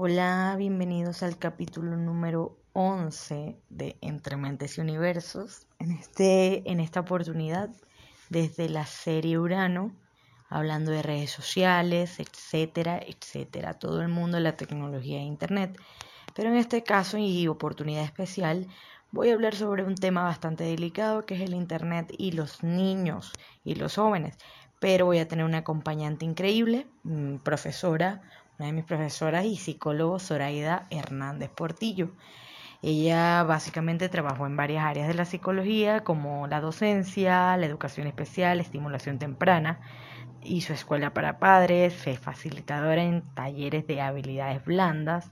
Hola, bienvenidos al capítulo número 11 de Entre Mentes y Universos. En, este, en esta oportunidad, desde la serie Urano, hablando de redes sociales, etcétera, etcétera, todo el mundo la tecnología e Internet. Pero en este caso y oportunidad especial, voy a hablar sobre un tema bastante delicado que es el Internet y los niños y los jóvenes. Pero voy a tener una acompañante increíble, mm, profesora, una de mis profesoras y psicólogo, Zoraida Hernández Portillo. Ella básicamente trabajó en varias áreas de la psicología, como la docencia, la educación especial, estimulación temprana, hizo escuela para padres, fue facilitadora en talleres de habilidades blandas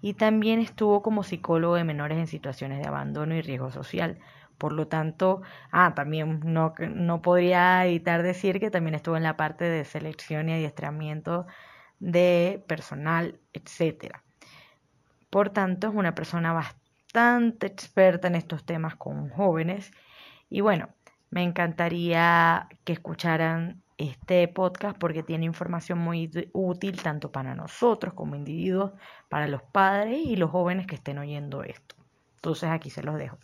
y también estuvo como psicólogo de menores en situaciones de abandono y riesgo social. Por lo tanto, ah, también no, no podría evitar decir que también estuvo en la parte de selección y adiestramiento de personal, etcétera. Por tanto, es una persona bastante experta en estos temas con jóvenes. Y bueno, me encantaría que escucharan este podcast porque tiene información muy útil tanto para nosotros como individuos, para los padres y los jóvenes que estén oyendo esto. Entonces aquí se los dejo.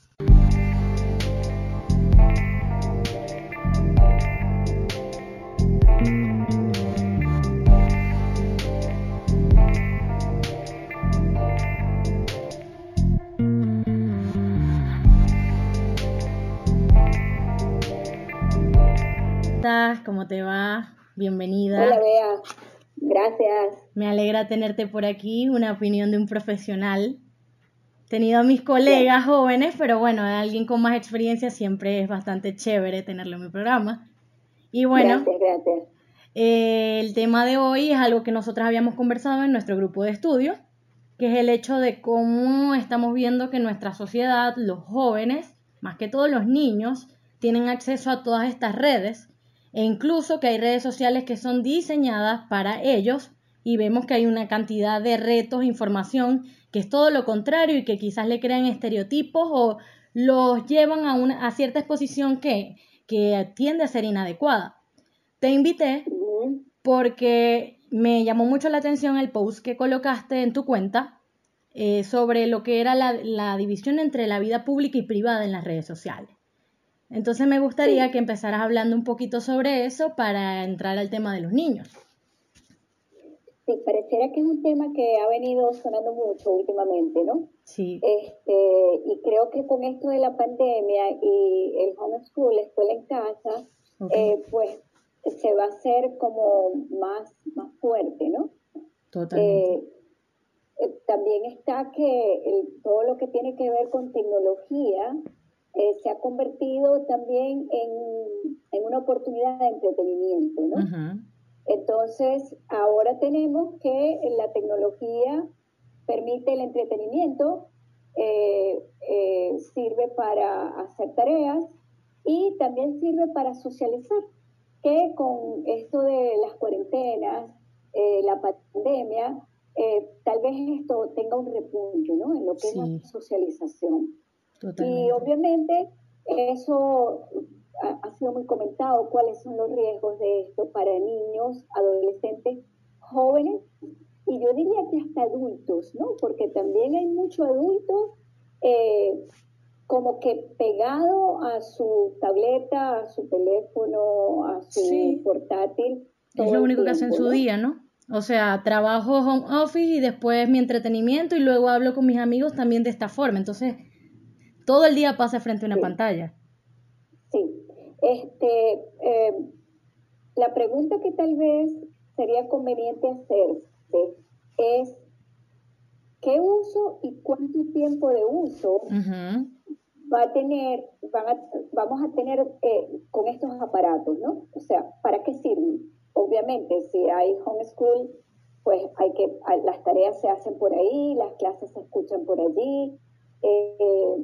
¿Cómo te va? Bienvenida. Hola, Bea. Gracias. Me alegra tenerte por aquí, una opinión de un profesional. He tenido a mis colegas jóvenes, pero bueno, alguien con más experiencia siempre es bastante chévere tenerlo en mi programa. Y bueno, gracias, eh, el tema de hoy es algo que nosotros habíamos conversado en nuestro grupo de estudio, que es el hecho de cómo estamos viendo que nuestra sociedad, los jóvenes, más que todos los niños, tienen acceso a todas estas redes e incluso que hay redes sociales que son diseñadas para ellos y vemos que hay una cantidad de retos, información que es todo lo contrario y que quizás le crean estereotipos o los llevan a, una, cierta exposición que, que tiende a ser inadecuada. Te invité porque me llamó mucho la atención el post que colocaste en tu cuenta eh, sobre lo que era la división entre la vida pública y privada en las redes sociales. Entonces me gustaría que empezaras hablando un poquito sobre eso para entrar al tema de los niños. Sí, pareciera que es un tema que ha venido sonando mucho últimamente, ¿no? Sí. Este, y creo que con esto de la pandemia y el homeschool, la escuela en casa, eh, pues se va a hacer como más, más fuerte, ¿no? Totalmente. Eh, eh, también está que todo lo que tiene que ver con tecnología eh, se ha convertido también en, una oportunidad de entretenimiento, ¿no? Entonces, ahora tenemos que la tecnología permite el entretenimiento, eh, eh, sirve para hacer tareas y también sirve para socializar, que con esto de las cuarentenas, la pandemia, tal vez esto tenga un repunte, ¿no? En lo que es la socialización. Y obviamente eso ha, sido muy comentado, cuáles son los riesgos de esto para niños, adolescentes, jóvenes y yo diría que hasta adultos, ¿no? Porque también hay mucho adulto eh, como que pegado a su tableta, a su teléfono, a su portátil. Es lo único que hace en su día, ¿no? O sea, trabajo home office y después mi entretenimiento y luego hablo con mis amigos también de esta forma. Entonces, todo el día pasa frente a una pantalla. Sí. Este, eh, la pregunta que tal vez sería conveniente hacerse es ¿qué uso y cuánto tiempo de uso va a tener, vamos a tener eh, con estos aparatos, ¿no? O sea, ¿para qué sirven? Obviamente, si hay homeschool, pues hay que, las tareas se hacen por ahí, las clases se escuchan por allí. Eh,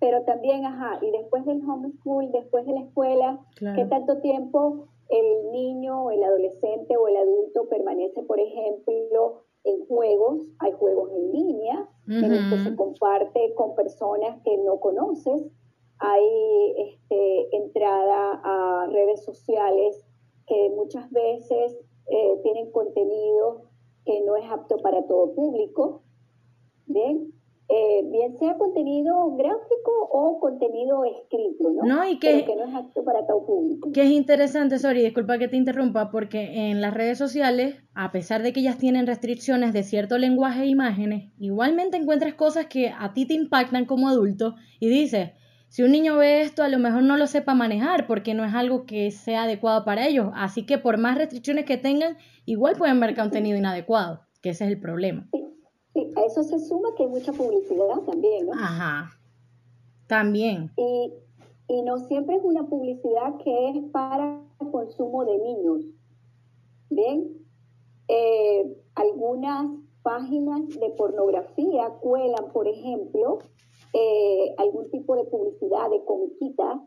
pero también, ajá, y después del homeschool, después de la escuela, ¿qué tanto tiempo el niño, o el adolescente o el adulto permanece, por ejemplo, en juegos? Hay juegos en línea en los que se comparte con personas que no conoces. Hay este, entrada a redes sociales que muchas veces eh, tienen contenido que no es apto para todo público, ¿bien? Eh, bien sea contenido gráfico o contenido escrito, ¿no? No, y que, que no es apto para todo público. Que es interesante, sorry, disculpa que te interrumpa, porque en las redes sociales, a pesar de que ellas tienen restricciones de cierto lenguaje e imágenes, igualmente encuentras cosas que a ti te impactan como adulto y dices, si un niño ve esto, a lo mejor no lo sepa manejar porque no es algo que sea adecuado para ellos. Así que por más restricciones que tengan, igual pueden ver contenido inadecuado, que ese es el problema. Sí, a eso se suma que hay mucha publicidad también, ¿no? Ajá. También. Y, y no siempre es una publicidad que es para el consumo de niños. Bien, eh, algunas páginas de pornografía cuelan, por ejemplo, eh, algún tipo de publicidad de comiquita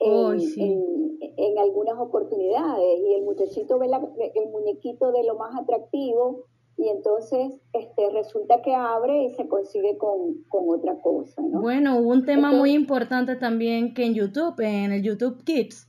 en, en, algunas oportunidades y el muchachito ve el muñequito de lo más atractivo y entonces este, resulta que abre y se consigue con, otra cosa. ¿no? Bueno, hubo un tema muy importante también que en YouTube, en el YouTube Kids,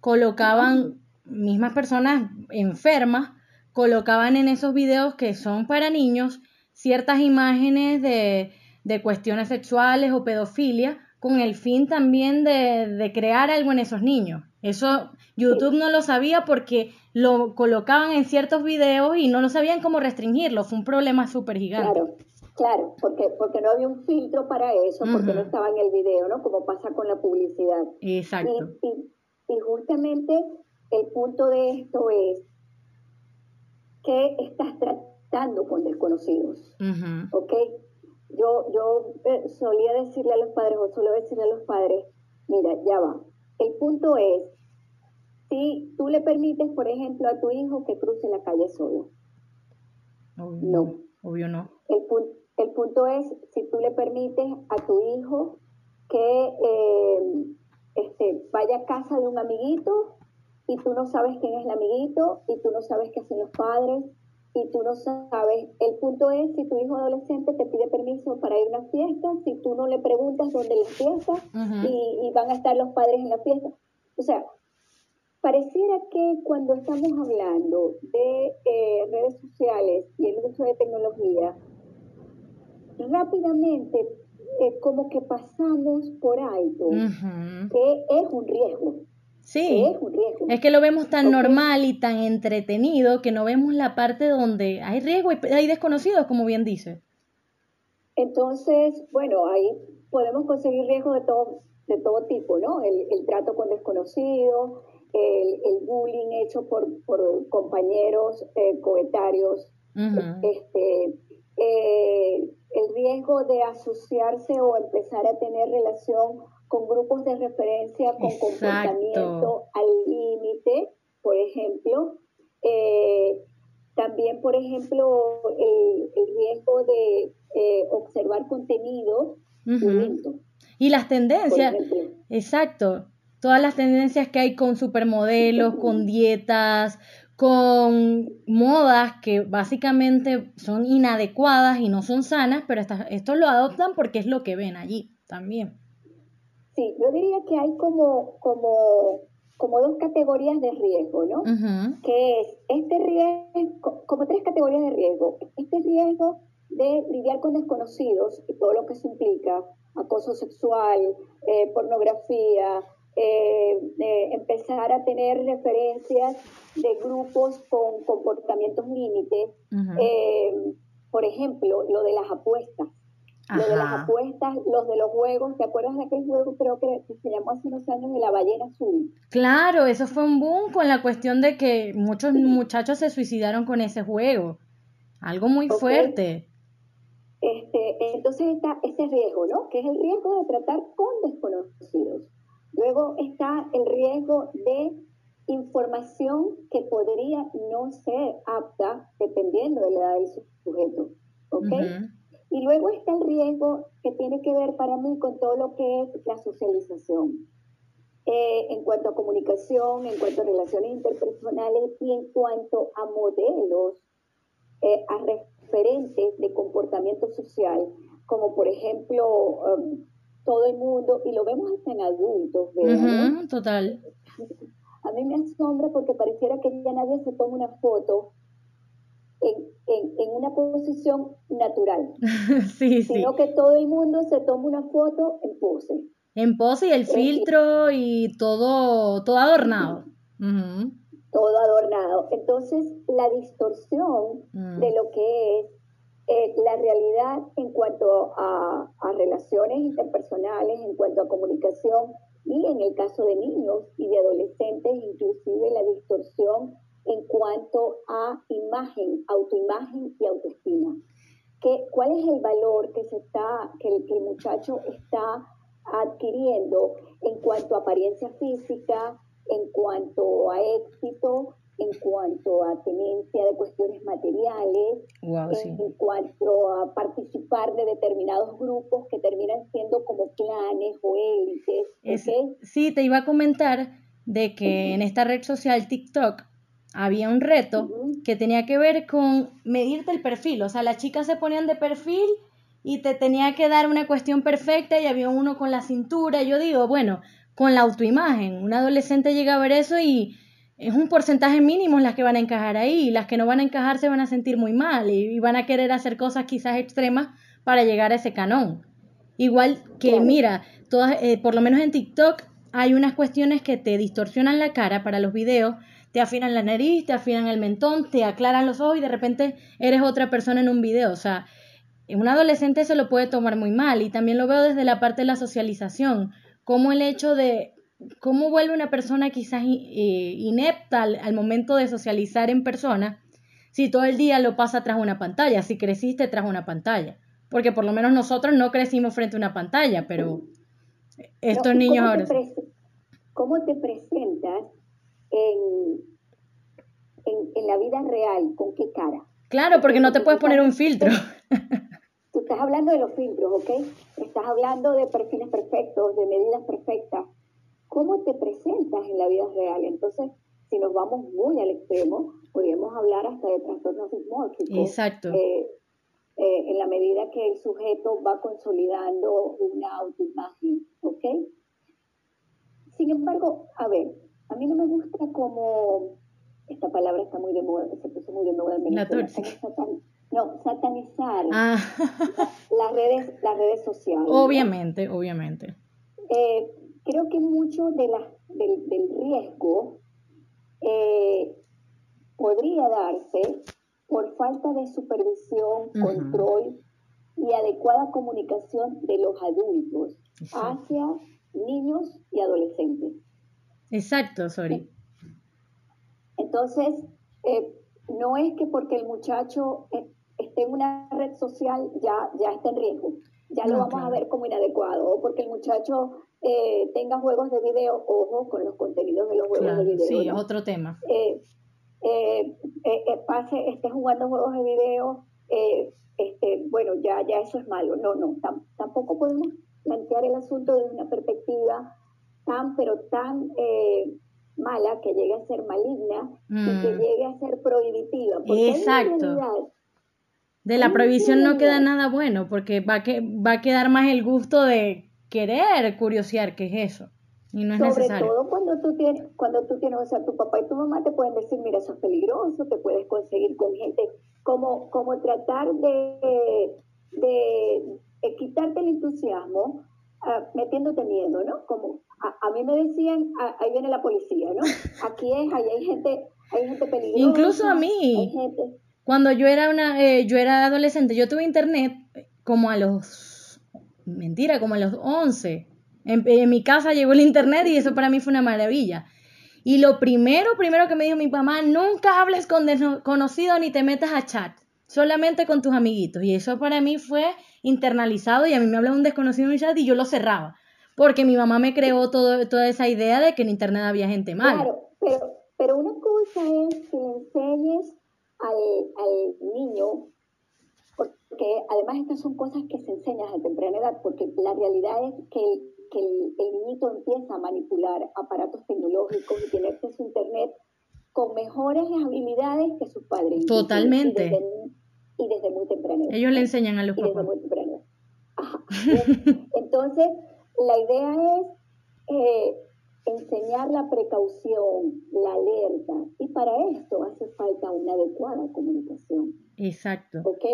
colocaban mismas personas enfermas, colocaban en esos videos que son para niños ciertas imágenes de, de cuestiones sexuales o pedofilia con el fin también de, de crear algo en esos niños. Eso YouTube no lo sabía porque lo colocaban en ciertos videos y no lo sabían cómo restringirlo. Fue un problema súper gigante. Claro, claro, porque, porque no había un filtro para eso, porque no estaba en el video, ¿no? Como pasa con la publicidad. Exacto. Y, y, justamente el punto de esto es que estás tratando con desconocidos, ¿ok? Yo, yo eh, solía decirle a los padres, o suelo decirle a los padres, mira, ya va, el punto es, si tú le permites, por ejemplo, a tu hijo que cruce la calle solo. no. Obvio no. El, el, punto es, si tú le permites a tu hijo que eh, este, vaya a casa de un amiguito y tú no sabes quién es el amiguito y tú no sabes qué hacen los padres y tú no sabes. El punto es, si tu hijo adolescente te pide permiso para ir a una fiesta, si tú no le preguntas dónde es la fiesta y, van a estar los padres en la fiesta. O sea, pareciera que cuando estamos hablando de eh, redes sociales y el uso de tecnología, rápidamente eh, como que pasamos por alto que es un riesgo. Sí, es, que lo vemos tan normal y tan entretenido que no vemos la parte donde hay riesgo y hay desconocidos, como bien dice. Entonces, bueno, ahí podemos conseguir riesgo de todo, de todo tipo, ¿no? El, trato con desconocidos, el, bullying hecho por, por compañeros eh, coetarios, este, eh, el riesgo de asociarse o empezar a tener relación con grupos de referencia con comportamiento al límite, por ejemplo. Eh, también, por ejemplo, el, riesgo de eh, observar contenido Y las tendencias, exacto, todas las tendencias que hay con supermodelos, con dietas, con modas que básicamente son inadecuadas y no son sanas, pero estos lo adoptan porque es lo que ven allí también. Sí, yo diría que hay como, como, como dos categorías de riesgo, ¿no? Que es este riesgo, como tres categorías de riesgo. Este riesgo de lidiar con desconocidos y todo lo que se implica, acoso sexual, eh, pornografía, eh, empezar a tener referencias de grupos con comportamientos límites. Eh, por ejemplo, lo de las apuestas. Lo de las apuestas, los de los juegos, ¿te acuerdas de aquel juego creo que se llamó hace unos años de la ballena azul? Claro, eso fue un boom con la cuestión de que muchos muchachos se suicidaron con ese juego. Algo muy fuerte. Este, entonces está ese riesgo, ¿no? Que es el riesgo de tratar con desconocidos. Luego está el riesgo de información que podría no ser apta dependiendo de la edad del sujeto. ¿Ok? Y luego está el riesgo que tiene que ver para mí con todo lo que es la socialización. Eh, en cuanto a comunicación, en cuanto a relaciones interpersonales y en cuanto a modelos, eh, a referentes de comportamiento social, como por ejemplo um, todo el mundo, y lo vemos hasta en adultos, ¿verdad? total. A mí me asombra porque pareciera que ya nadie se toma una foto en, una posición natural, sí, sino que todo el mundo se toma una foto en pose. En pose y el filtro y todo, todo adornado. Todo adornado. Entonces, la distorsión mm. de lo que es eh, la realidad en cuanto a, a, relaciones interpersonales, en cuanto a comunicación y en el caso de niños y de adolescentes, inclusive la distorsión en cuanto a imagen, autoimagen y autoestima. ¿Qué, ¿Cuál es el valor que, se está, que el, que el muchacho está adquiriendo en cuanto a apariencia física, en cuanto a éxito, en cuanto a tenencia de cuestiones materiales, en, cuanto a participar de determinados grupos que terminan siendo como planes o élites. Sí, te iba a comentar de que en esta red social TikTok había un reto que tenía que ver con medirte el perfil. O sea, las chicas se ponían de perfil y te tenía que dar una cuestión perfecta y había uno con la cintura. Yo digo, bueno, con la autoimagen. Un adolescente llega a ver eso y es un porcentaje mínimo las que van a encajar ahí. Y las que no van a encajar se van a sentir muy mal y, van a querer hacer cosas quizás extremas para llegar a ese canón. Igual que, mira, todas, eh, por lo menos en TikTok hay unas cuestiones que te distorsionan la cara para los videos te afinan la nariz, te afinan el mentón, te aclaran los ojos y de repente eres otra persona en un video. O sea, un adolescente se lo puede tomar muy mal y también lo veo desde la parte de la socialización, como el hecho de cómo vuelve una persona quizás eh, inepta al, momento de socializar en persona si todo el día lo pasa tras una pantalla, si creciste tras una pantalla. Porque por lo menos nosotros no crecimos frente a una pantalla, pero estos niños ahora... ¿Cómo te presentas en, en, la vida real, ¿con qué cara? Claro, porque no te puedes poner un filtro. Tú estás hablando de los filtros, ¿ok? Estás hablando de perfiles perfectos, de medidas perfectas. ¿Cómo te presentas en la vida real? Entonces, si nos vamos muy al extremo, podríamos hablar hasta de trastornos dismórficos. Exacto. Eh, eh, en la medida que el sujeto va consolidando una autoimagen, ¿ok? Sin embargo, a ver, a mí no me gusta como, esta palabra está muy de moda, se puso muy de moda en Venezuela. no, satanizar ah. las, redes, las redes sociales. Obviamente, obviamente. Eh, creo que mucho de la, del, riesgo eh, podría darse por falta de supervisión, control y adecuada comunicación de los adultos hacia niños y adolescentes. Exacto, sorry. Entonces, eh, no es que porque el muchacho eh, esté en una red social ya, ya está en riesgo, ya lo vamos a ver como inadecuado, o porque el muchacho eh, tenga juegos de video, ojo con los contenidos de los juegos de video. Sí, otro tema. pase, esté jugando juegos de video, este, bueno, ya, ya eso es malo. No, no, tampoco podemos plantear el asunto desde una perspectiva tan, pero tan eh, mala que llegue a ser maligna y que mm. llegue a ser prohibitiva. Exacto. de la prohibición no queda nada bueno, porque va, que, va a quedar más el gusto de querer curiosear qué es eso. Y no es Sobre necesario. todo cuando tú tienes, cuando tú tienes, o sea, tu papá y tu mamá te pueden decir, mira, eso es peligroso, te puedes conseguir con gente, como, como tratar de, de, de quitarte el entusiasmo Ah, metiéndote miedo, ¿no? Como a, mí me decían, ah, ahí viene la policía, ¿no? Aquí es, ahí hay gente, hay gente peligrosa. Incluso a mí, cuando yo era una, eh, yo era adolescente, yo tuve internet como a los, mentira, como a los 11. En, mi casa llegó el internet y eso para mí fue una maravilla. Y lo primero, primero que me dijo mi mamá, nunca hables con desconocidos ni te metas a chat, solamente con tus amiguitos. Y eso para mí fue internalizado y a mí me hablaba un desconocido en chat y yo lo cerraba. Porque mi mamá me creó todo, toda esa idea de que en internet había gente mala. Claro, pero, pero una cosa es que le enseñes al, al niño, porque además estas son cosas que se enseñan a temprana edad, porque la realidad es que el, que el, niñito empieza a manipular aparatos tecnológicos y tiene acceso a internet con mejores habilidades que sus padres. Totalmente y desde muy temprano. Ellos le enseñan a los y Desde muy temprano. Entonces, la idea es, eh, enseñar la precaución, la alerta, y para esto hace falta una adecuada comunicación. Exacto. ¿Ok?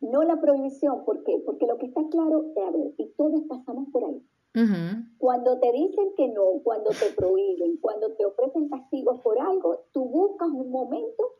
No la prohibición, ¿por qué? Porque lo que está claro es, a ver, y todos pasamos por ahí. Cuando te dicen que no, cuando te prohíben, cuando te ofrecen castigos por algo, tú buscas un momento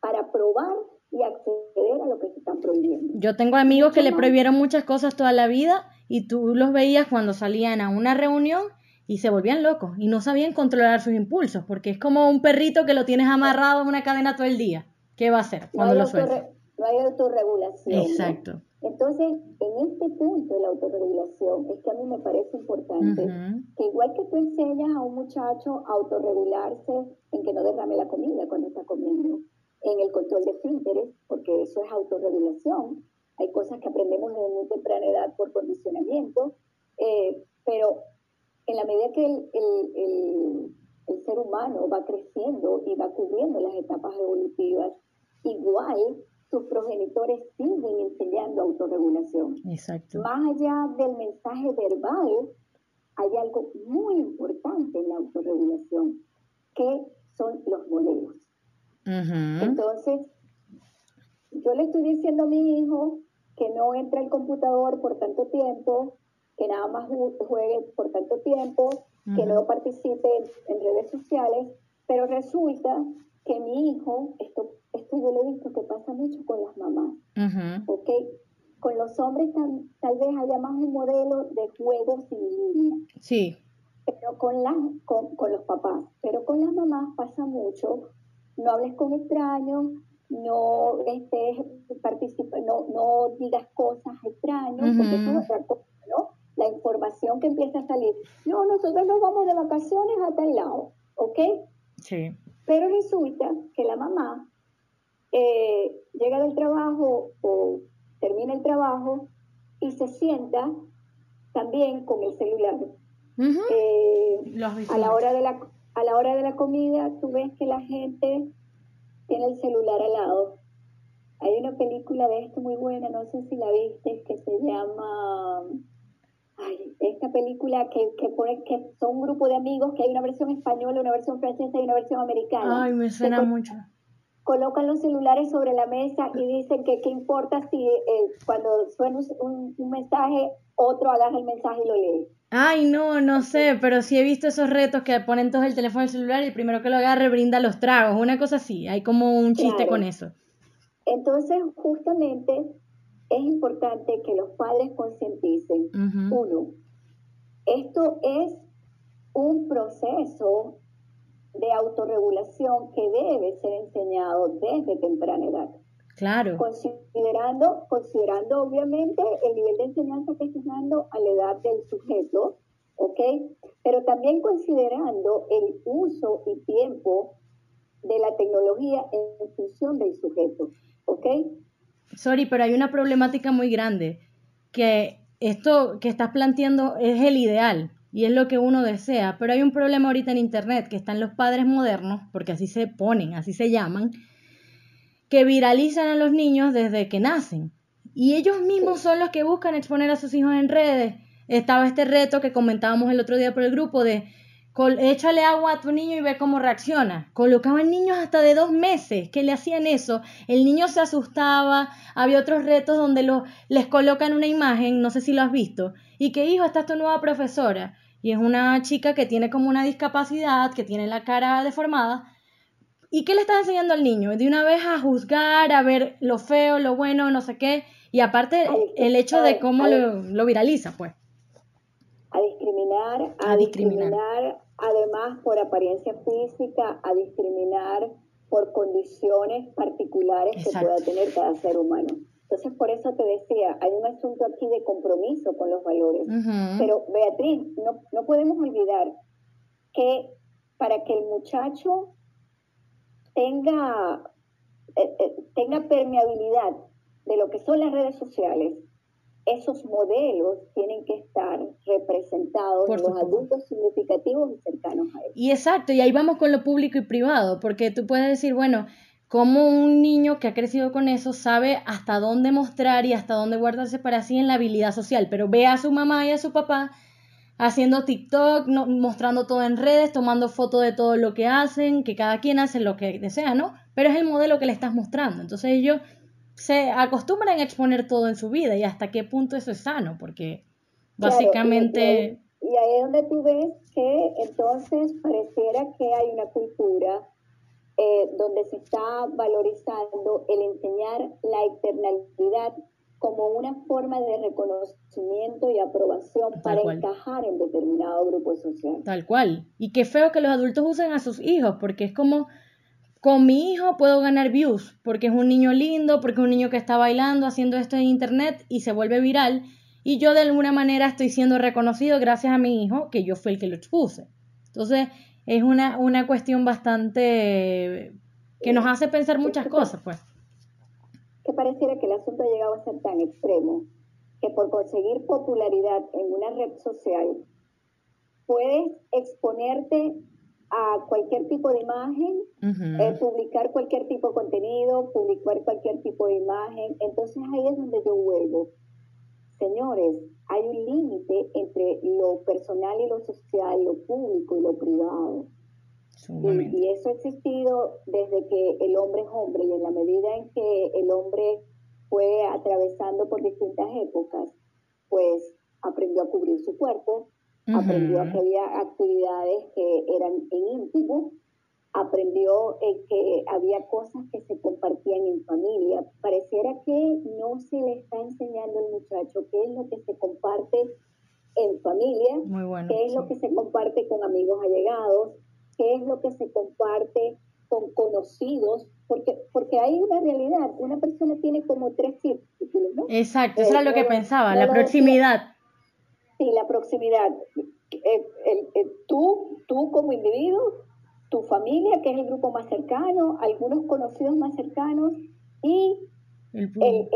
para probar y acceder a lo que se están prohibiendo. Yo tengo amigos que le prohibieron muchas cosas toda la vida y tú los veías cuando salían a una reunión y se volvían locos y no sabían controlar sus impulsos, porque es como un perrito que lo tienes amarrado en una cadena todo el día. ¿Qué va a hacer cuando lo suelta? No hay autorregulación. Exacto. Entonces, en este punto de la autorregulación, es que a mí me parece importante que igual que tú enseñas a un muchacho a autorregularse en que no derrame la comida cuando está comiendo, en el control de esfínteres, porque eso es autorregulación, hay cosas que aprendemos desde muy temprana edad por condicionamiento, eh, pero en la medida que el, el, el, ser humano va creciendo y va cubriendo las etapas evolutivas, igual sus progenitores siguen enseñando autorregulación. Exacto. Más allá del mensaje verbal, hay algo muy importante en la autorregulación, que son los modelos. Entonces, yo le estoy diciendo a mi hijo que no entre al computador por tanto tiempo, que nada más juegue por tanto tiempo, que no participe en redes sociales, pero resulta que mi hijo, esto, esto yo lo he visto que pasa mucho con las mamás, ¿ok? Con los hombres tal, vez haya más un modelo de juegos sin línea. Sí. Pero con, las, con, con los papás. Pero con las mamás pasa mucho, no hables con extraños, no estés, participa, no, no digas cosas extrañas, porque eso es otra cosa, ¿no? La información que empieza a salir. No, nosotros nos vamos de vacaciones a tal lado, ¿ok? Sí. Pero resulta que la mamá eh, llega del trabajo o termina el trabajo y se sienta también con el celular. Eh, a la hora de la a la hora de la comida tú ves que la gente tiene el celular al lado. Hay una película de esto muy buena, no sé si la viste, que se llama Ay, esta película que, que, pone, que son un grupo de amigos, que hay una versión española, una versión francesa y una versión americana. Ay, me suena mucho. Colocan los celulares sobre la mesa y dicen que qué importa si eh, cuando suena un, mensaje, otro agarra el mensaje y lo lee. Ay, no, no sé, pero sí he visto esos retos que ponen todos el teléfono el celular y el primero que lo agarre brinda los tragos, una cosa así, hay como un chiste con eso. Entonces, justamente es importante que los padres concienticen. Uno, esto es un proceso de autorregulación que debe ser enseñado desde temprana edad. Claro. Considerando, considerando obviamente el nivel de enseñanza que está dando a la edad del sujeto, ¿ok? Pero también considerando el uso y tiempo de la tecnología en función del sujeto, ¿ok? sorry, pero hay una problemática muy grande, que esto que estás planteando es el ideal y es lo que uno desea, pero hay un problema ahorita en Internet, que están los padres modernos, porque así se ponen, así se llaman, que viralizan a los niños desde que nacen. Y ellos mismos son los que buscan exponer a sus hijos en redes. Estaba este reto que comentábamos el otro día por el grupo de échale agua a tu niño y ve cómo reacciona. Colocaban niños hasta de dos meses que le hacían eso. El niño se asustaba. Había otros retos donde lo, les colocan una imagen, no sé si lo has visto, y que hijo, esta es tu nueva profesora. Y es una chica que tiene como una discapacidad, que tiene la cara deformada. ¿Y qué le está enseñando al niño? De una vez a juzgar, a ver lo feo, lo bueno, no sé qué. Y aparte el hecho de cómo lo, lo viraliza, pues. A discriminar, a, discriminar además por apariencia física, a discriminar por condiciones particulares que pueda tener cada ser humano. Entonces, por eso te decía, hay un asunto aquí de compromiso con los valores. Pero, Beatriz, no, no podemos olvidar que para que el muchacho tenga, eh, eh, tenga permeabilidad de lo que son las redes sociales, esos modelos tienen que estar representados en los adultos significativos y cercanos a ellos. Y exacto, y ahí vamos con lo público y privado, porque tú puedes decir, bueno, como un niño que ha crecido con eso sabe hasta dónde mostrar y hasta dónde guardarse para sí en la habilidad social, pero ve a su mamá y a su papá haciendo TikTok, mostrando todo en redes, tomando fotos de todo lo que hacen, que cada quien hace lo que desea, ¿no? Pero es el modelo que le estás mostrando. Entonces ellos se acostumbran a exponer todo en su vida y hasta qué punto eso es sano, porque básicamente... y, ahí, es donde tú ves que entonces pareciera que hay una cultura eh, donde se está valorizando el enseñar la eternalidad como una forma de reconocimiento y aprobación para encajar en determinado grupo social. Tal cual. Y qué feo que los adultos usen a sus hijos, porque es como, con mi hijo puedo ganar views, porque es un niño lindo, porque es un niño que está bailando, haciendo esto en internet y se vuelve viral, y yo de alguna manera estoy siendo reconocido gracias a mi hijo, que yo fui el que lo expuse. Entonces, es una, una cuestión bastante que nos hace pensar muchas cosas, pues que pareciera que el asunto ha llegado a ser tan extremo que por conseguir popularidad en una red social puedes exponerte a cualquier tipo de imagen, eh, publicar cualquier tipo de contenido, publicar cualquier tipo de imagen. Entonces ahí es donde yo vuelvo. Señores, hay un límite entre lo personal y lo social, lo público y lo privado. Y, eso ha existido desde que el hombre es hombre y en la medida en que el hombre fue atravesando por distintas épocas, pues aprendió a cubrir su cuerpo, aprendió que había actividades que eran en íntimo, aprendió que había cosas que se compartían en familia. Pareciera que no se le está enseñando al muchacho qué es lo que se comparte en familia, qué es lo que se comparte con amigos allegados, qué es lo que se comparte con conocidos, porque, porque hay una realidad, una persona tiene como tres círculos, ¿no? Exacto, eso era lo que eh, pensaba, la proximidad. Sí, la proximidad. tú, tú como individuo, tu familia, que es el grupo más cercano, algunos conocidos más cercanos, y el,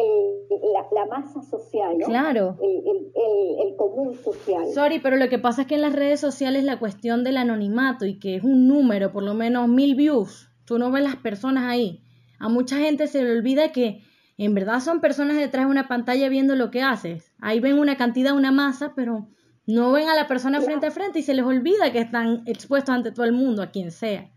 la, masa social, ¿no? Claro. El, común social. Sorry, pero lo que pasa es que en las redes sociales la cuestión del anonimato y que es un número, por lo menos mil views, tú no ves las personas ahí. A mucha gente se le olvida que en verdad son personas detrás de una pantalla viendo lo que haces. Ahí ven una cantidad, una masa, pero no ven a la persona frente a frente y se les olvida que están expuestos ante todo el mundo, a quien sea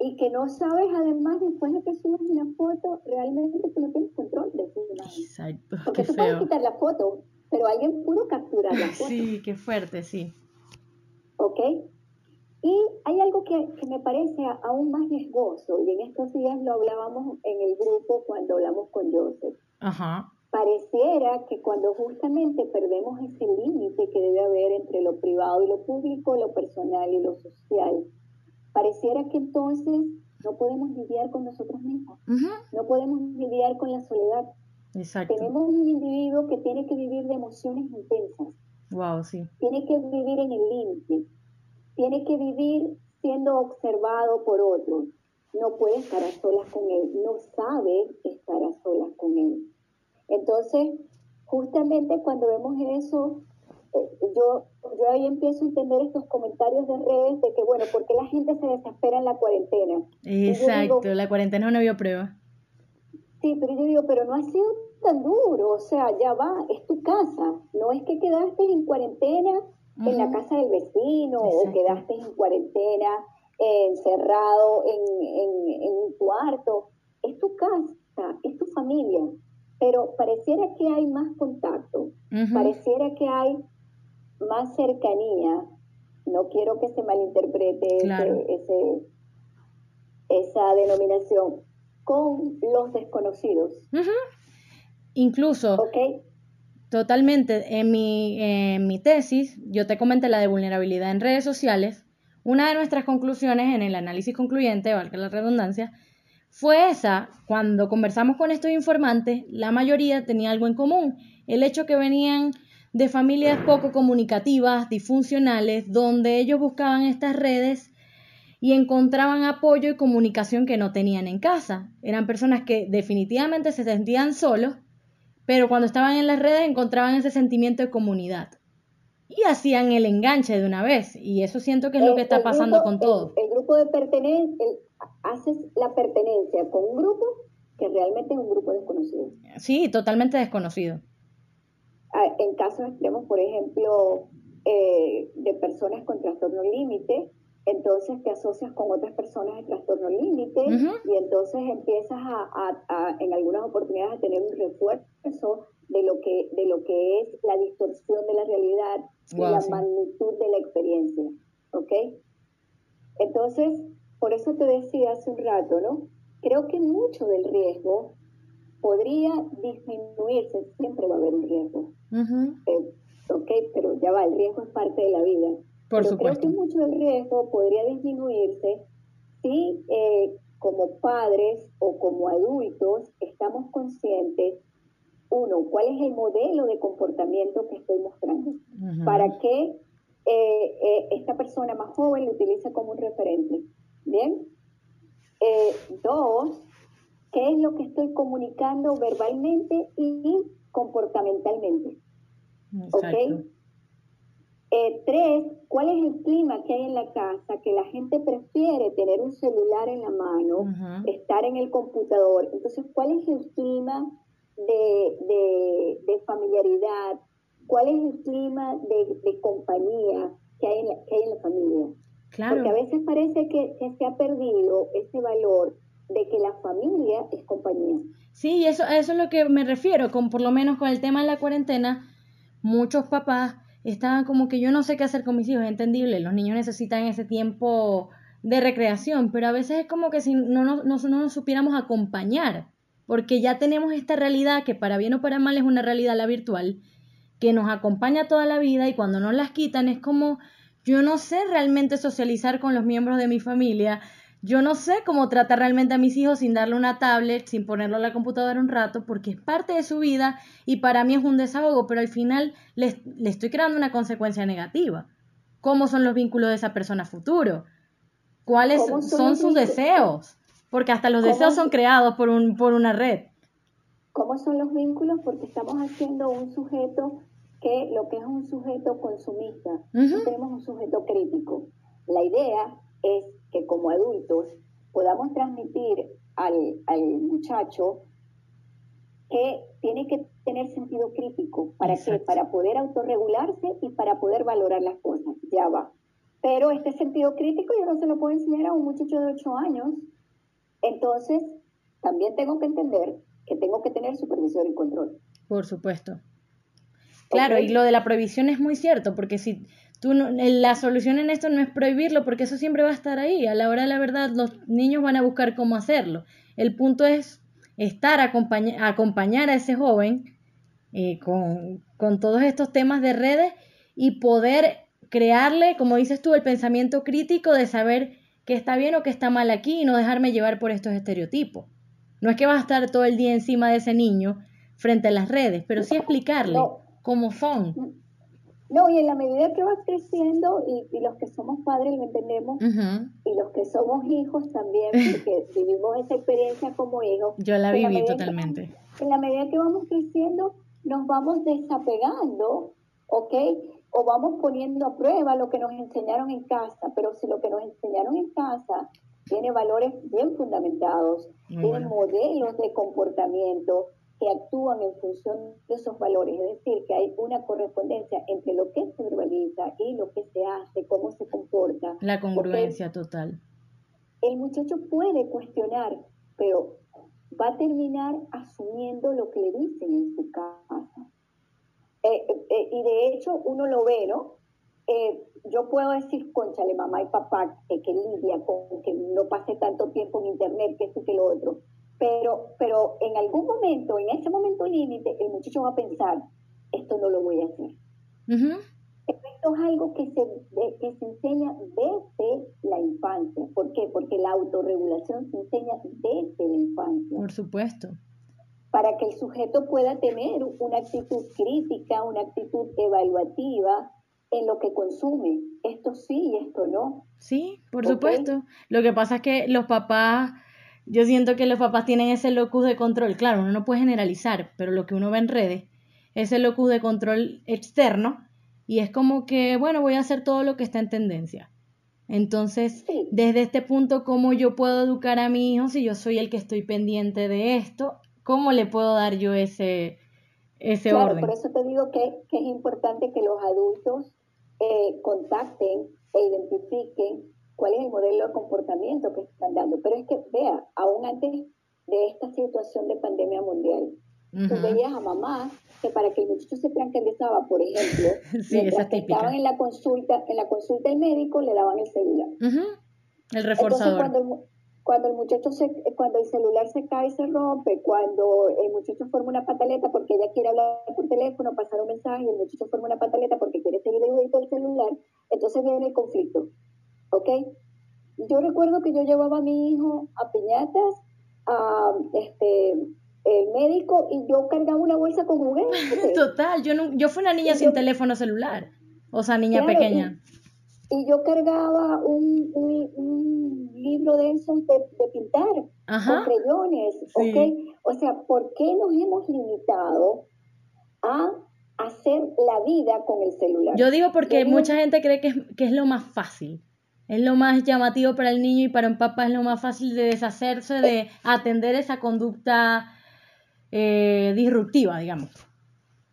y que no sabes además después de que subes una foto, realmente tú no tienes control de imagen. Exacto. Porque tú puedes quitar la foto, pero alguien pudo capturar la foto. Sí, qué fuerte, sí. ¿Ok? Y hay algo que, que, me parece aún más riesgoso, y en estos días lo hablábamos en el grupo cuando hablamos con Joseph. Ajá. Pareciera que cuando justamente perdemos ese límite que debe haber entre lo privado y lo público, lo personal y lo social, pareciera que entonces no podemos lidiar con nosotros mismos, no podemos lidiar con la soledad. Exacto. Tenemos un individuo que tiene que vivir de emociones intensas. Wow, sí. Tiene que vivir en el límite. Tiene que vivir siendo observado por otros. No puede estar a solas con él. No sabe estar a solas con él. Entonces, justamente cuando vemos eso, yo, yo ahí empiezo a entender estos comentarios de redes de que, bueno, ¿por qué la gente se desespera en la cuarentena? Exacto, la cuarentena no había prueba. Sí, pero yo digo, pero no ha sido tan duro, o sea, ya va, es tu casa, no es que quedaste en cuarentena en la casa del vecino o quedaste en cuarentena encerrado en, en, en un cuarto, es tu casa, es tu familia, pero pareciera que hay más contacto, pareciera que hay más cercanía, no quiero que se malinterprete ese, esa denominación, con los desconocidos. Incluso, totalmente, en mi, en mi tesis, yo te comenté la de vulnerabilidad en redes sociales, una de nuestras conclusiones en el análisis concluyente, valga la redundancia, fue esa, cuando conversamos con estos informantes, la mayoría tenía algo en común, el hecho que venían de familias poco comunicativas, disfuncionales, donde ellos buscaban estas redes y encontraban apoyo y comunicación que no tenían en casa. Eran personas que definitivamente se sentían solos, pero cuando estaban en las redes encontraban ese sentimiento de comunidad. Y hacían el enganche de una vez, y eso siento que es lo que está pasando con todo. El, grupo de pertenencia, haces la pertenencia con un grupo que realmente es un grupo desconocido. Sí, totalmente desconocido. Ah, en casos extremos, por ejemplo, eh, de personas con trastorno límite, entonces te asocias con otras personas de trastorno límite y entonces empiezas a, en algunas oportunidades a tener un refuerzo de lo que de lo que es la distorsión de la realidad y la magnitud de la experiencia, ¿ok? Entonces, por eso te decía hace un rato, ¿no? Creo que mucho del riesgo podría disminuirse, siempre va a haber un riesgo, eh, ¿ok? Pero ya va, el riesgo es parte de la vida. Por Pero supuesto. Creo que mucho del riesgo podría disminuirse si eh, como padres o como adultos estamos conscientes, uno, cuál es el modelo de comportamiento que estoy mostrando, para que eh, eh, esta persona más joven lo utilice como un referente. Bien. dos, qué es lo que estoy comunicando verbalmente y comportamentalmente. ¿Ok? Eh, tres, ¿cuál es el clima que hay en la casa? Que la gente prefiere tener un celular en la mano, estar en el computador. Entonces, ¿cuál es el clima de, de, familiaridad? ¿Cuál es el clima de, compañía que hay, en la, que hay en la familia? Claro. Porque a veces parece que, que se ha perdido ese valor de que la familia es compañía. Sí, eso, eso es lo que me refiero, con por lo menos con el tema de la cuarentena, muchos papás estaban como que yo no sé qué hacer con mis hijos, es entendible, los niños necesitan ese tiempo de recreación, pero a veces es como que si no, no, no, nos supiéramos acompañar, porque ya tenemos esta realidad que para bien o para mal es una realidad la virtual, que nos acompaña toda la vida y cuando nos las quitan es como yo no sé realmente socializar con los miembros de mi familia, yo no sé cómo tratar realmente a mis hijos sin darle una tablet, sin ponerlo a la computadora un rato, porque es parte de su vida y para mí es un desahogo, pero al final le, estoy creando una consecuencia negativa. ¿Cómo son los vínculos de esa persona futuro? ¿Cuáles son, sus deseos? Porque hasta los deseos son creados por, un, por una red. ¿Cómo son los vínculos? Porque estamos haciendo un sujeto que lo que es un sujeto consumista, tenemos un sujeto crítico. La idea es que como adultos podamos transmitir al, muchacho que tiene que tener sentido crítico. ¿Para qué? Para poder autorregularse y para poder valorar las cosas. Ya va. Pero este sentido crítico yo no se lo puedo enseñar a un muchacho de 8 años. Entonces, también tengo que entender que tengo que tener supervisor y control. Por supuesto. Claro, y lo de la prohibición es muy cierto, porque si Tú la solución en esto no es prohibirlo porque eso siempre va a estar ahí. A la hora de la verdad los niños van a buscar cómo hacerlo. El punto es estar, acompañar, acompañar a ese joven eh, con, con todos estos temas de redes y poder crearle, como dices tú, el pensamiento crítico de saber qué está bien o qué está mal aquí y no dejarme llevar por estos estereotipos. No es que va a estar todo el día encima de ese niño frente a las redes, pero sí explicarle cómo son. No, y en la medida que vas creciendo y, los que somos padres lo entendemos y los que somos hijos también, porque vivimos esa experiencia como hijos. Yo la viví totalmente. en la medida que vamos creciendo, nos vamos desapegando, ¿ok? O vamos poniendo a prueba lo que nos enseñaron en casa, pero si lo que nos enseñaron en casa tiene valores bien fundamentados, tiene modelos de comportamiento, que actúan en función de esos valores, es decir, que hay una correspondencia entre lo que se verbaliza y lo que se hace, cómo se comporta. La congruencia total. El muchacho puede cuestionar, pero va a terminar asumiendo lo que le dicen en su casa. Eh, eh, eh, y de hecho uno lo ve, ¿no? yo puedo decir, conchale, mamá y papá, que lidia con que no pase tanto tiempo en internet, que esto y que lo otro pero, pero en algún momento, en ese momento límite, el muchacho va a pensar, esto no lo voy a hacer. Esto es algo que se, que se enseña desde la infancia. ¿Por qué? Porque la autorregulación se enseña desde la infancia. Por supuesto. Para que el sujeto pueda tener una actitud crítica, una actitud evaluativa en lo que consume. Esto sí y esto no. Sí, por supuesto. Lo que pasa es que los papás yo siento que los papás tienen ese locus de control. Claro, uno no puede generalizar, pero lo que uno ve en redes es el locus de control externo y es como que, bueno, voy a hacer todo lo que está en tendencia. Entonces, desde este punto, ¿cómo yo puedo educar a mi hijo si yo soy el que estoy pendiente de esto? ¿Cómo le puedo dar yo ese, ese claro, Por eso te digo que, que es importante que los adultos eh, contacten e identifiquen cuál es el modelo de comportamiento que están dando. Pero es que, vea, aún antes de esta situación de pandemia mundial, tú veías a mamás que para que el muchacho se tranquilizaba, por ejemplo, mientras estaban en la consulta, en la consulta del médico, le daban el celular. El reforzador. Entonces, cuando cuando el muchacho se, cuando el celular se cae y se rompe, cuando el muchacho forma una pataleta porque ella quiere hablar por teléfono, pasar un mensaje, y el muchacho forma una pataleta porque quiere seguir el del celular, entonces viene el conflicto. ¿Ok? Yo recuerdo que yo llevaba a mi hijo a piñatas, a este el médico y yo cargaba una bolsa con juguetes. Total, yo no, yo fui una niña sin teléfono celular, o sea, niña pequeña y yo cargaba un, un, libro de esos de, pintar con crayones, O sea, ¿por qué nos hemos limitado a hacer la vida con el celular? Yo digo porque mucha gente cree que es, que es lo más fácil. Es lo más llamativo para el niño y para un papá es lo más fácil de deshacerse, de atender esa conducta eh, disruptiva, digamos.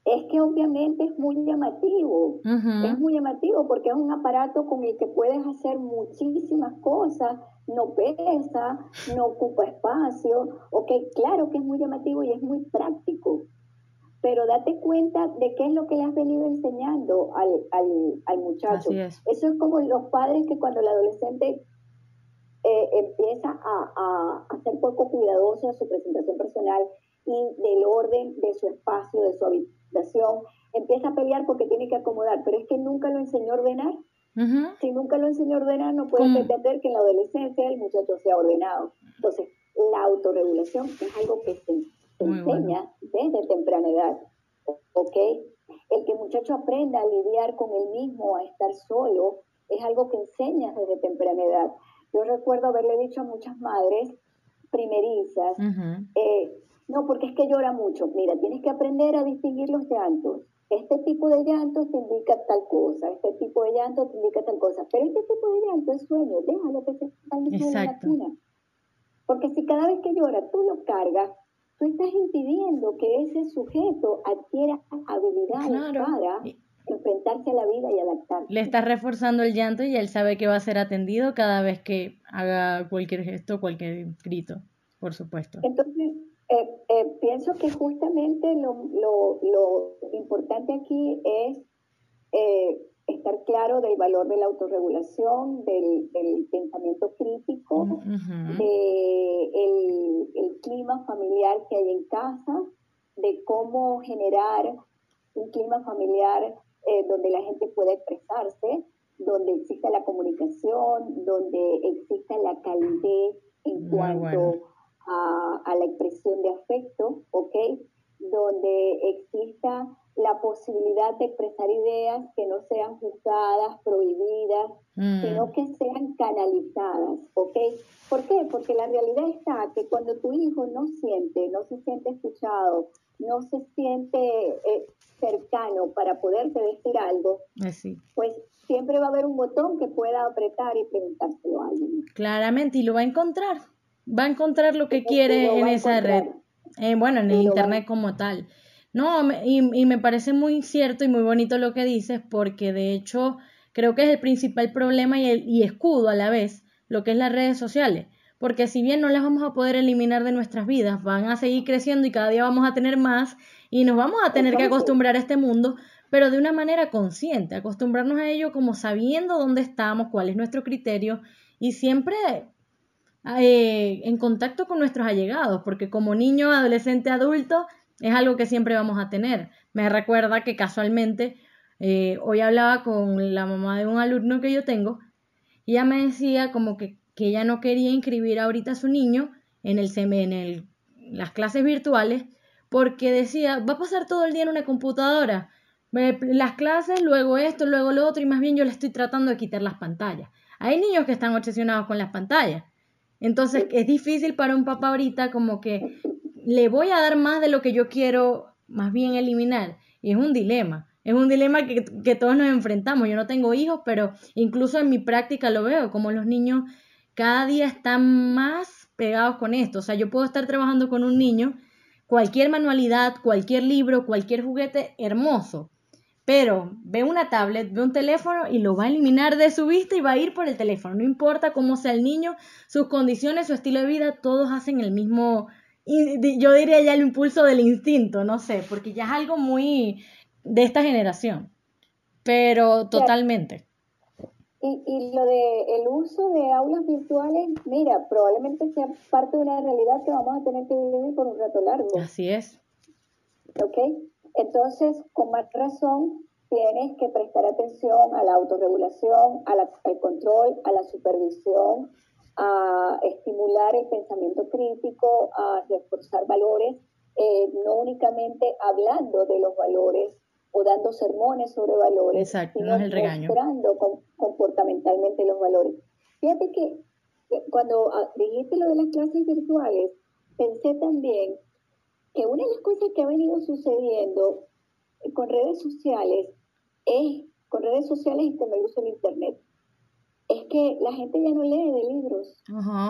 Es que obviamente es muy llamativo, es muy llamativo porque es un aparato con el que puedes hacer muchísimas cosas, no pesa, no ocupa espacio, ok, claro que es muy llamativo y es muy práctico, pero date cuenta de qué es lo que le has venido enseñando al, muchacho. Eso es como los padres que cuando el adolescente eh, empieza a, a, ser poco cuidadoso de su presentación personal y del orden de su espacio, de su habitación, empieza a pelear porque tiene que acomodar, pero es que nunca lo enseñó a ordenar. Si nunca lo enseñó a ordenar, no puede entender que en la adolescencia el muchacho sea ordenado. Entonces, la autorregulación es algo que se enseña desde temprana edad. ¿Ok? El que el muchacho aprenda a lidiar con él mismo, a estar solo, es algo que enseña desde temprana edad. Yo recuerdo haberle dicho a muchas madres primerizas, no, porque es que llora mucho. Mira, tienes que aprender a distinguir los llantos. Este tipo de llanto te indica tal cosa, este tipo de llanto te indica tal cosa, pero este tipo de llanto es sueño, déjalo que se salga en la cuna. Porque si cada vez que llora tú lo cargas, tú estás impidiendo que ese sujeto adquiera habilidades para enfrentarse a la vida y adaptarse. Le estás reforzando el llanto y él sabe que va a ser atendido cada vez que haga cualquier gesto, cualquier grito, por supuesto. Entonces, eh, eh, pienso que justamente lo, lo, lo importante aquí es eh, estar claro del valor de la autorregulación, del, del pensamiento crítico, del de el clima familiar que hay en casa, de cómo generar un clima familiar donde la gente pueda expresarse, donde exista la comunicación, donde exista la calidez en cuanto a, la expresión de afecto, ¿ok? Donde exista la posibilidad de expresar ideas que no sean juzgadas, prohibidas, mm. sino que sean canalizadas, ¿ok? ¿Por qué? Porque la realidad está que cuando tu hijo no siente, no se siente escuchado, no se siente eh, cercano para poderte decir algo, eh, pues siempre va a haber un botón que pueda apretar y preguntárselo a alguien. Claramente, y lo va a encontrar va a encontrar lo que quiere en esa red. Eh, bueno, en el Internet como tal. No, y, y, me parece muy cierto y muy bonito lo que dices, porque de hecho creo que es el principal problema y, el, y escudo a la vez, lo que es las redes sociales. Porque si bien no las vamos a poder eliminar de nuestras vidas, van a seguir creciendo y cada día vamos a tener más y nos vamos a tener que acostumbrar a este mundo, pero de una manera consciente, acostumbrarnos a ello como sabiendo dónde estamos, cuál es nuestro criterio y siempre eh, en contacto con nuestros allegados, porque como niño, adolescente, adulto, es algo que siempre vamos a tener. Me recuerda que casualmente eh, hoy hablaba con la mamá de un alumno que yo tengo y ella me decía como que, que ella no quería inscribir ahorita a su niño en, el, en el, las clases virtuales porque decía, va a pasar todo el día en una computadora. Las clases, luego esto, luego lo otro, y más bien yo le estoy tratando de quitar las pantallas. Hay niños que están obsesionados con las pantallas. Entonces es difícil para un papá ahorita como que le voy a dar más de lo que yo quiero más bien eliminar. Y es un dilema. Es un dilema que, que todos nos enfrentamos. Yo no tengo hijos, pero incluso en mi práctica lo veo, como los niños cada día están más pegados con esto. O sea, yo puedo estar trabajando con un niño, cualquier manualidad, cualquier libro, cualquier juguete, hermoso. pero ve una tablet, ve un teléfono y lo va a eliminar de su vista y va a ir por el teléfono. No importa cómo sea el niño, sus condiciones, su estilo de vida, todos hacen el mismo, yo diría ya el impulso del instinto, no sé, porque ya es algo muy de esta generación, pero totalmente. Y, y lo de el uso de aulas virtuales, mira, probablemente sea parte de una realidad que vamos a tener que vivir por un rato largo. Así es. ¿Ok? Entonces, con más razón, tienes que prestar atención a la autorregulación, al control, a la supervisión, a estimular el pensamiento crítico, a reforzar valores, eh, no únicamente hablando de los valores o dando sermones sobre valores, sino mostrando comportamentalmente los valores. Fíjate que cuando ah, dijiste lo de las clases virtuales, pensé también que una de las cosas que ha venido sucediendo con redes sociales es, con redes sociales y con el uso de Internet, es que la gente ya no lee de libros.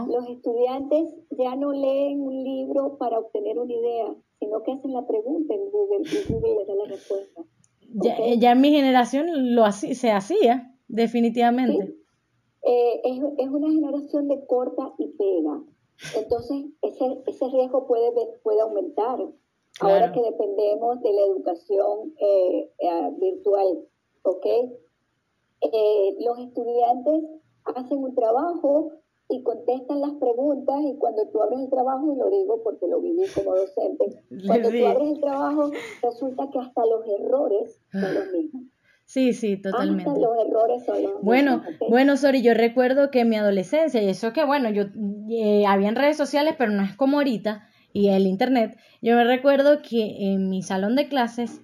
Los estudiantes ya no leen un libro para obtener una idea, sino que hacen la pregunta en Google y Google les da la respuesta. Ya, en mi generación lo se hacía, definitivamente. Eh, es, es, una generación de corta y pega. Entonces, ese, ese riesgo puede, puede aumentar ahora que dependemos de la educación eh, eh, virtual, ¿ok? Eh, los estudiantes hacen un trabajo y contestan las preguntas y cuando tú abres el trabajo, y lo digo porque lo viví como docente, cuando tú abres el trabajo resulta que hasta los errores son los mismos. Sí, sí, totalmente. Hasta los errores son los bueno, bueno, Sori, yo recuerdo que en mi adolescencia, y eso que bueno, yo eh, habían redes sociales, pero no es como ahorita, y el internet, yo me recuerdo que en mi salón de clases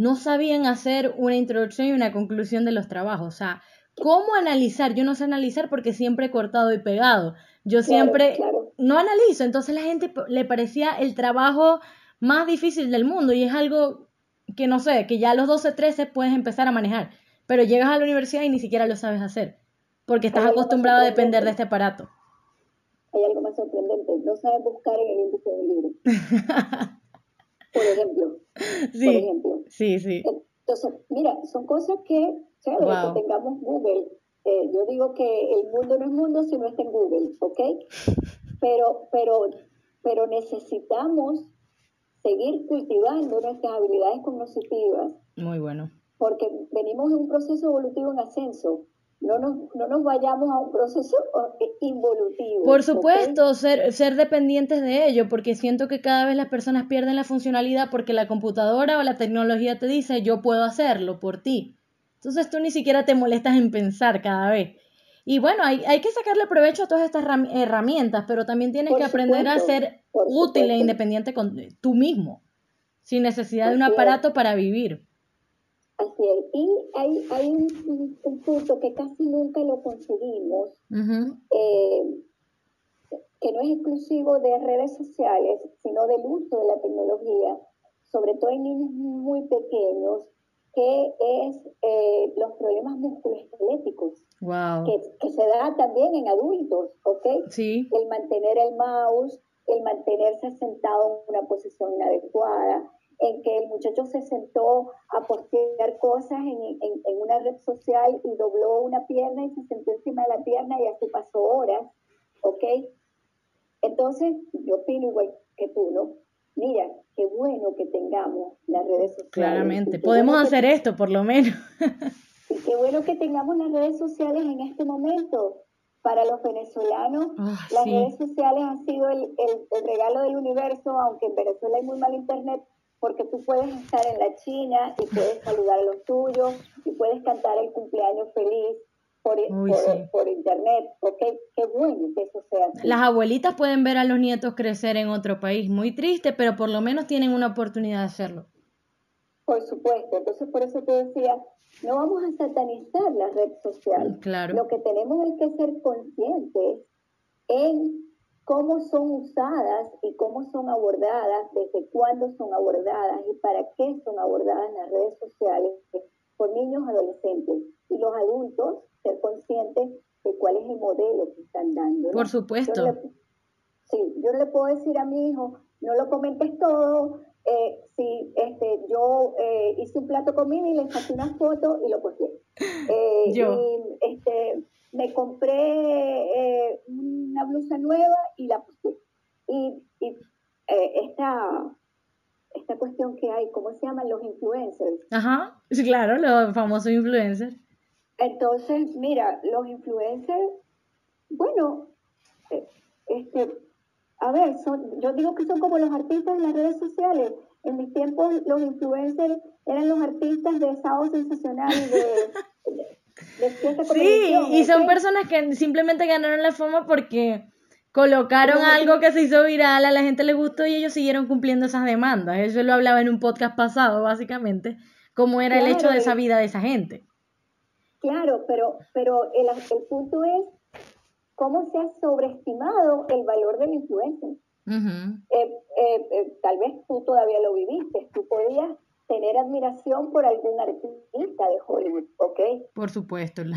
no sabían hacer una introducción y una conclusión de los trabajos. O sea, ¿cómo analizar? Yo no sé analizar porque siempre he cortado y pegado. Yo siempre no analizo. Entonces la gente le parecía el trabajo más difícil del mundo y es algo que no sé, que ya a los 12, 13 puedes empezar a manejar. Pero llegas a la universidad y ni siquiera lo sabes hacer porque estás acostumbrado a depender de este aparato hay algo más sorprendente. No sabes buscar en el índice del libro. por ejemplo. Sí, por ejemplo. Sí, sí. Entonces, mira, son cosas que, chévere, que tengamos Google. Eh, yo digo que el mundo no es mundo si no está en Google, ¿ok? Pero, pero, pero necesitamos seguir cultivando nuestras habilidades cognitivas. Muy bueno. Porque venimos de un proceso evolutivo en ascenso no nos, no nos vayamos a un proceso eh, involutivo. Por supuesto, ser, ser dependientes de ello, porque siento que cada vez las personas pierden la funcionalidad porque la computadora o la tecnología te dice yo puedo hacerlo por ti. Entonces tú ni siquiera te molestas en pensar cada vez. Y bueno, hay, hay que sacarle provecho a todas estas herramientas, pero también tienes que aprender a ser útil e independiente con tú mismo, sin necesidad de un aparato para vivir. Así es. Y hay, hay un, punto que casi nunca lo conseguimos, eh, que no es exclusivo de redes sociales, sino del uso de la tecnología, sobre todo en niños muy pequeños, que es eh, los problemas musculoesqueléticos, wow. que, que, se da también en adultos, ¿ok? Sí. El mantener el mouse, el mantenerse sentado en una posición inadecuada, en que el muchacho se sentó a postear cosas en, en, una red social y dobló una pierna y se sentó encima de la pierna y así pasó horas, ¿ok? Entonces, yo opino igual que tú, ¿no? Mira, qué bueno que tengamos las redes sociales. Claramente, podemos hacer esto por lo menos. y qué bueno que tengamos las redes sociales en este momento. Para los venezolanos, ah, las redes sociales han sido el, el, el regalo del universo, aunque en Venezuela hay muy mal internet, porque tú puedes estar en la China y puedes saludar a los tuyos y puedes cantar el cumpleaños feliz por, por, internet. Okay, qué bueno que eso sea Las abuelitas pueden ver a los nietos crecer en otro país, muy triste, pero por lo menos tienen una oportunidad de hacerlo. Por supuesto, entonces por eso te decía, no vamos a satanizar la red social. Claro. Lo que tenemos es que ser conscientes en cómo son usadas y cómo son abordadas, desde cuándo son abordadas y para qué son abordadas en las redes sociales por niños adolescentes y los adultos ser conscientes de cuál es el modelo que están dando. Por supuesto. sí, yo le puedo decir a mi hijo, no lo comentes todo, eh, si este, yo eh, hice un plato conmigo y le saqué una foto y lo posté. Eh, yo. Y, este, me compré una blusa nueva y la posté. Y, y esta, esta cuestión que hay, ¿cómo se llaman los influencers? Ajá, sí, claro, los famosos influencers. Entonces, mira, los influencers, bueno, este, a ver, son, yo digo que son como los artistas en las redes sociales. En mis tiempos los influencers eran los artistas de sábado sensacional de, de, Sí, y son personas que simplemente ganaron la fama porque colocaron algo que se hizo viral, a la gente le gustó y ellos siguieron cumpliendo esas demandas. Eso lo hablaba en un podcast pasado, básicamente, cómo era el hecho de esa vida de esa gente. Claro, pero, pero el, el punto es cómo se ha sobreestimado el valor del influencer. Eh, eh, eh, tal vez tú todavía lo viviste, tú podías tener admiración por algún artista de Hollywood, ¿ok? Por supuesto, la,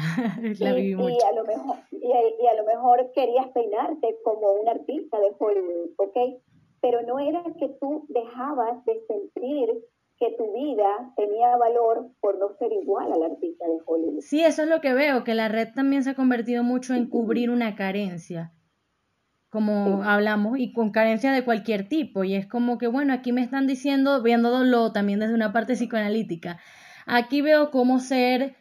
la y, y, a lo mejor, y, a lo mejor querías peinarte como un artista de Hollywood, ¿ok? Pero no era que tú dejabas de sentir que tu vida tenía valor por no ser igual al artista de Hollywood. Sí, eso es lo que veo, que la red también se ha convertido mucho en cubrir una carencia, como hablamos, y con carencia de cualquier tipo. Y es como que, bueno, aquí me están diciendo, viéndolo también desde una parte psicoanalítica, aquí veo cómo ser,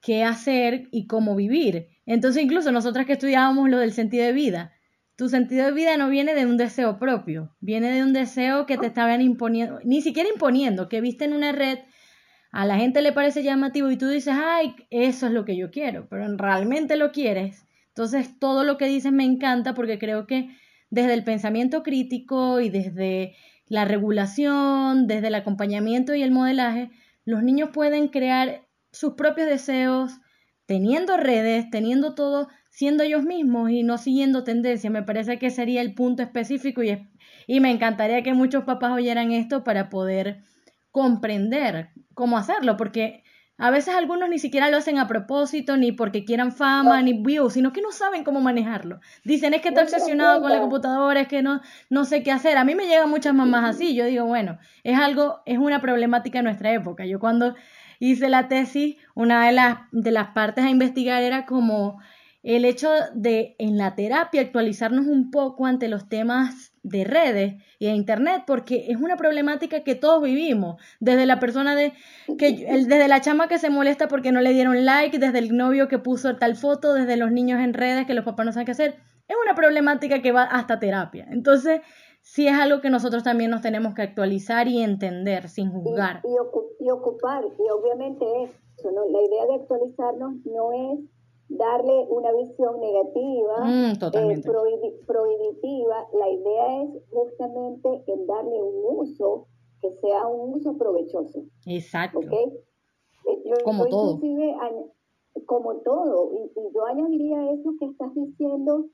qué hacer y cómo vivir. Entonces, incluso nosotras que estudiábamos lo del sentido de vida, tu sentido de vida no viene de un deseo propio, viene de un deseo que te estaban imponiendo, ni siquiera imponiendo, que viste en una red, a la gente le parece llamativo y tú dices, ay, eso es lo que yo quiero, pero realmente lo quieres. Entonces todo lo que dices me encanta porque creo que desde el pensamiento crítico y desde la regulación, desde el acompañamiento y el modelaje, los niños pueden crear sus propios deseos, teniendo redes, teniendo todo siendo ellos mismos y no siguiendo tendencia. Me parece que sería el punto específico y, y me encantaría que muchos papás oyeran esto para poder comprender cómo hacerlo, porque a veces algunos ni siquiera lo hacen a propósito, ni porque quieran fama, ni views, sino que no saben cómo manejarlo. Dicen, es que está obsesionado con la computadora, es que no, no sé qué hacer. A mí me llegan muchas mamás así. Yo digo, bueno, es algo, es una problemática en nuestra época. Yo cuando hice la tesis, una de las, de las partes a investigar era como el hecho de en la terapia actualizarnos un poco ante los temas de redes y de internet porque es una problemática que todos vivimos. Desde la persona de que desde la chama que se molesta porque no le dieron like desde el novio que puso tal foto desde los niños en redes que los papás no saben qué hacer es una problemática que va hasta terapia. Entonces sí es algo que nosotros también nos tenemos que actualizar y entender sin juzgar. Y, ocupar y obviamente eso ¿no? la idea de actualizarnos no es darle una visión negativa, mm, eh, prohibitiva. La idea es justamente en darle un uso que sea un uso provechoso. Exacto. ¿okay? Eh, como todo. Como todo. Y, yo añadiría eso que estás diciendo,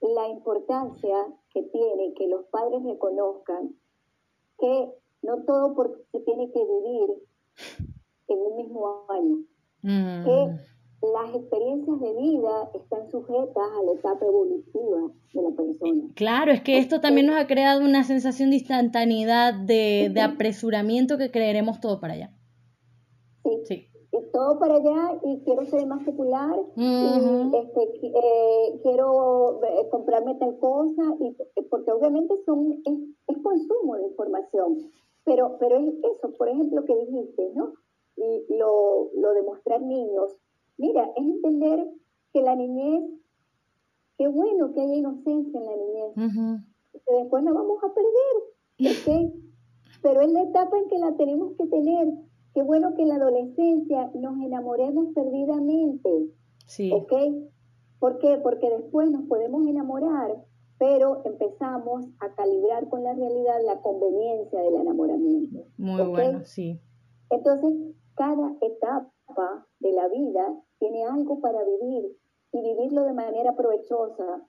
la importancia que tiene que los padres reconozcan que no todo porque se tiene que vivir en un mismo año. Mm. Que las experiencias de vida están sujetas a la etapa evolutiva de la persona. Claro, es que esto también nos ha creado una sensación de instantaneidad, de, apresuramiento que creeremos todo para allá. Sí. sí. todo para allá y quiero ser más popular y este, eh, quiero eh, comprarme tal cosa y porque obviamente son es, consumo de información pero pero es eso por ejemplo que dijiste no y lo, lo de mostrar niños Mira, es entender que la niñez, qué bueno que haya inocencia en la niñez, que después la vamos a perder, Pero es la etapa en que la tenemos que tener. Qué bueno que en la adolescencia nos enamoremos perdidamente, sí. ¿ok? ¿Por qué? Porque después nos podemos enamorar, pero empezamos a calibrar con la realidad la conveniencia del enamoramiento. Muy bueno, sí. Entonces, cada etapa de la vida tiene algo para vivir y vivirlo de manera provechosa.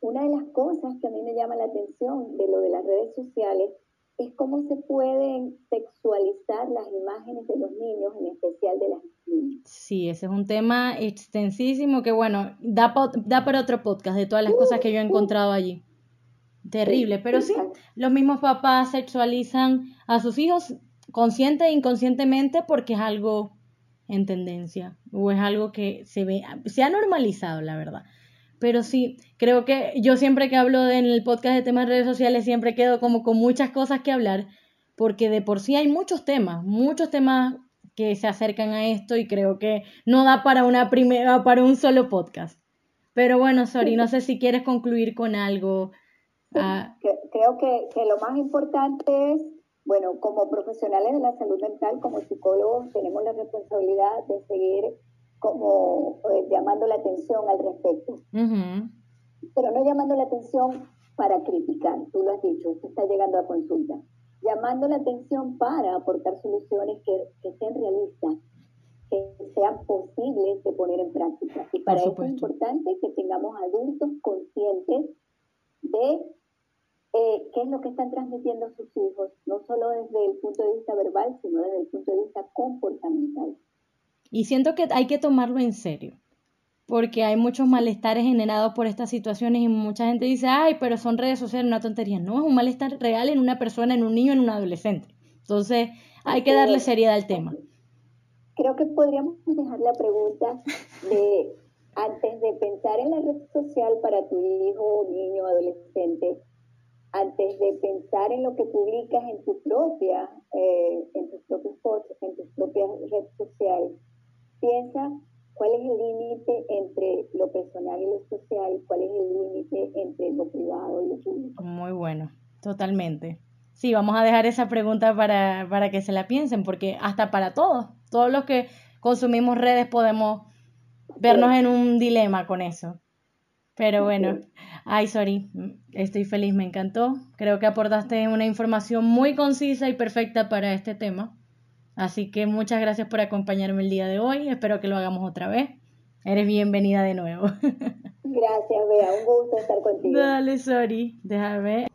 Una de las cosas que a mí me llama la atención de lo de las redes sociales es cómo se pueden sexualizar las imágenes de los niños, en especial de las niñas. Sí, ese es un tema extensísimo que, bueno, da, da para otro podcast de todas las cosas que yo he encontrado allí. Terrible, pero sí, los mismos papás sexualizan a sus hijos consciente e inconscientemente porque es algo en tendencia o es algo que se ve, se ha normalizado, la verdad. Pero sí, creo que yo siempre que hablo en el podcast de temas de redes sociales siempre quedo como con muchas cosas que hablar porque de por sí hay muchos temas, muchos temas que se acercan a esto y creo que no da para una primera para un solo podcast. Pero bueno, Sori, no sé si quieres concluir con algo. Ah. Creo que, que lo más importante es bueno, como profesionales de la salud mental, como psicólogos, tenemos la responsabilidad de seguir como eh, llamando la atención al respecto. Pero no llamando la atención para criticar, tú lo has dicho, esto está llegando a consulta. Llamando la atención para aportar soluciones que, que sean realistas, que sean posibles de poner en práctica. Y para eso es importante que tengamos adultos conscientes de eh, qué es lo que están transmitiendo sus hijos, no solo desde el punto de vista verbal, sino desde el punto de vista comportamental. Y siento que hay que tomarlo en serio, porque hay muchos malestares generados por estas situaciones y mucha gente dice, ay, pero son redes sociales, una tontería. No, es un malestar real en una persona, en un niño, en un adolescente. Entonces, hay que darle seriedad al tema. Creo que podríamos dejar la pregunta de, antes de pensar en la red social para tu hijo, niño, adolescente, antes de pensar en lo que publicas en tu propia, eh, en tus propios posts, en tus propias redes sociales, piensa cuál es el límite entre lo personal y lo social, cuál es el límite entre lo privado y lo público. Muy bueno, totalmente. Sí, vamos a dejar esa pregunta para, para que se la piensen, porque hasta para todos, todos los que consumimos redes podemos vernos en un dilema con eso. Pero bueno, ay, sorry, estoy feliz, me encantó. Creo que aportaste una información muy concisa y perfecta para este tema. Así que muchas gracias por acompañarme el día de hoy. Espero que lo hagamos otra vez. Eres bienvenida de nuevo. Gracias, Bea. Un gusto estar contigo. Dale, sorry. Déjame.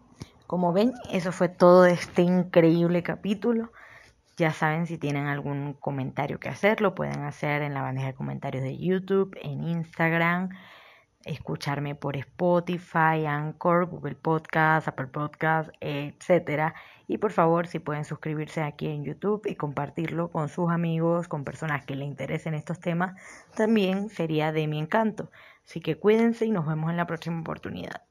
Como ven, eso fue todo de este increíble capítulo. Ya saben, si tienen algún comentario que hacer, lo pueden hacer en la bandeja de comentarios de YouTube, en Instagram escucharme por Spotify, Anchor, Google Podcast, Apple Podcast, etcétera. Y por favor, si pueden suscribirse aquí en YouTube y compartirlo con sus amigos, con personas que le interesen estos temas, también sería de mi encanto. Así que cuídense y nos vemos en la próxima oportunidad.